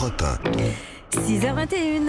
Europe 1. 6h21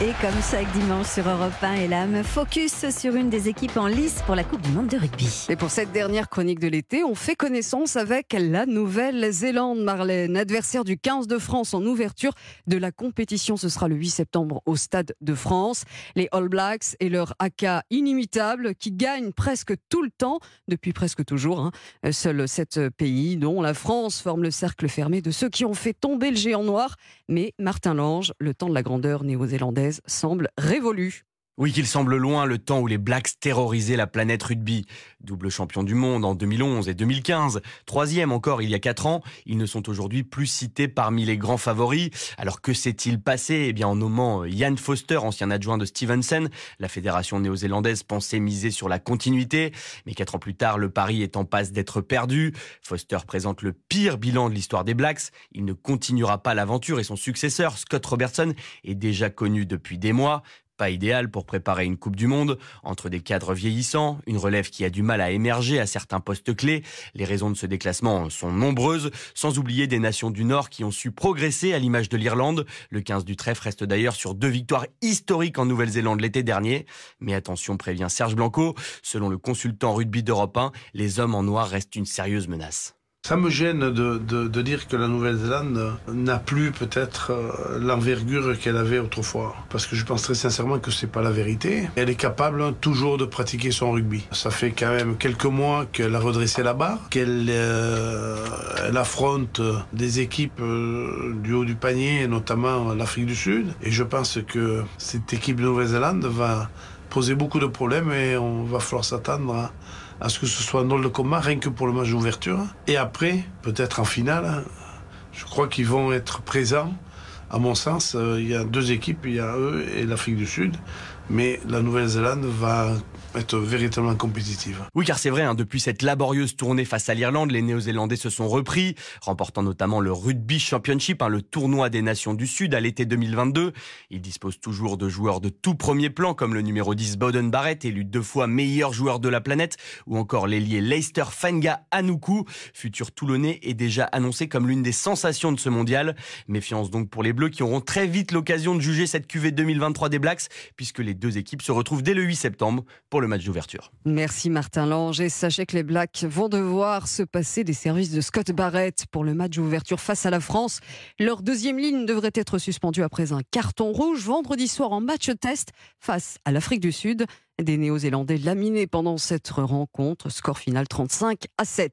et comme chaque dimanche sur Europe 1 et l'âme, focus sur une des équipes en lice pour la Coupe du Monde de rugby. Et pour cette dernière chronique de l'été, on fait connaissance avec la Nouvelle-Zélande, Marlène, adversaire du 15 de France en ouverture de la compétition. Ce sera le 8 septembre au Stade de France. Les All Blacks et leur AK inimitable qui gagnent presque tout le temps, depuis presque toujours. Hein. Seuls sept pays, dont la France, forment le cercle fermé de ceux qui ont fait tomber le géant noir. Mais Martin Lange le temps de la grandeur néo-zélandaise semble révolu. Oui, qu'il semble loin le temps où les Blacks terrorisaient la planète rugby. Double champion du monde en 2011 et 2015, troisième encore il y a quatre ans, ils ne sont aujourd'hui plus cités parmi les grands favoris. Alors que s'est-il passé? Eh bien, en nommant Ian Foster, ancien adjoint de Stevenson, la fédération néo-zélandaise pensait miser sur la continuité, mais quatre ans plus tard, le pari est en passe d'être perdu. Foster présente le pire bilan de l'histoire des Blacks. Il ne continuera pas l'aventure et son successeur, Scott Robertson, est déjà connu depuis des mois pas idéal pour préparer une Coupe du Monde, entre des cadres vieillissants, une relève qui a du mal à émerger à certains postes clés. Les raisons de ce déclassement sont nombreuses, sans oublier des nations du Nord qui ont su progresser à l'image de l'Irlande. Le 15 du trèfle reste d'ailleurs sur deux victoires historiques en Nouvelle-Zélande l'été dernier. Mais attention, prévient Serge Blanco, selon le consultant rugby d'Europe 1, les hommes en noir restent une sérieuse menace. Ça me gêne de, de, dire que la Nouvelle-Zélande n'a plus peut-être euh, l'envergure qu'elle avait autrefois. Parce que je pense très sincèrement que c'est pas la vérité. Elle est capable toujours de pratiquer son rugby. Ça fait quand même quelques mois qu'elle a redressé la barre, qu'elle euh, elle affronte des équipes euh, du haut du panier, notamment l'Afrique du Sud. Et je pense que cette équipe de Nouvelle-Zélande va poser beaucoup de problèmes et on va falloir s'attendre à à ce que ce soit un drôle de rien que pour le match d'ouverture. Et après, peut-être en finale, je crois qu'ils vont être présents. À mon sens, euh, il y a deux équipes, il y a eux et l'Afrique du Sud. Mais la Nouvelle-Zélande va être véritablement compétitive. Oui, car c'est vrai, hein, depuis cette laborieuse tournée face à l'Irlande, les Néo-Zélandais se sont repris, remportant notamment le Rugby Championship, hein, le tournoi des nations du Sud à l'été 2022. Ils disposent toujours de joueurs de tout premier plan, comme le numéro 10 Bowden Barrett, élu deux fois meilleur joueur de la planète, ou encore l'ailier Leicester Fenga Anoukou, futur Toulonnais, est déjà annoncé comme l'une des sensations de ce mondial. Méfiance donc pour les Bleus qui auront très vite l'occasion de juger cette cuvée 2023 des Blacks, puisque les deux équipes se retrouvent dès le 8 septembre pour le match d'ouverture. Merci Martin Lange. Et sachez que les Blacks vont devoir se passer des services de Scott Barrett pour le match d'ouverture face à la France. Leur deuxième ligne devrait être suspendue après un carton rouge vendredi soir en match test face à l'Afrique du Sud. Des Néo-Zélandais laminés pendant cette rencontre. Score final 35 à 7.